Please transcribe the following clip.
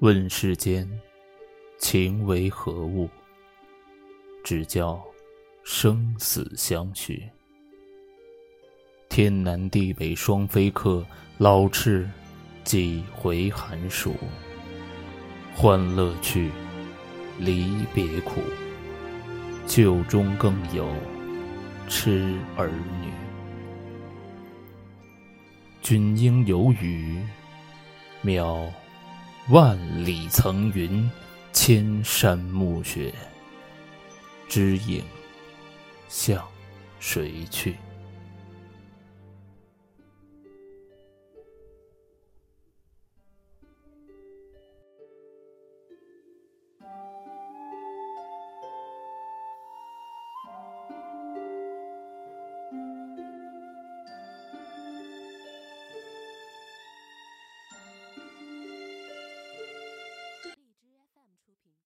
问世间情为何物？只教生死相许。天南地北双飞客，老翅几回寒暑。欢乐去，离别苦。旧中更有痴儿女。君应有语，渺万里层云，千山暮雪，知影向谁去？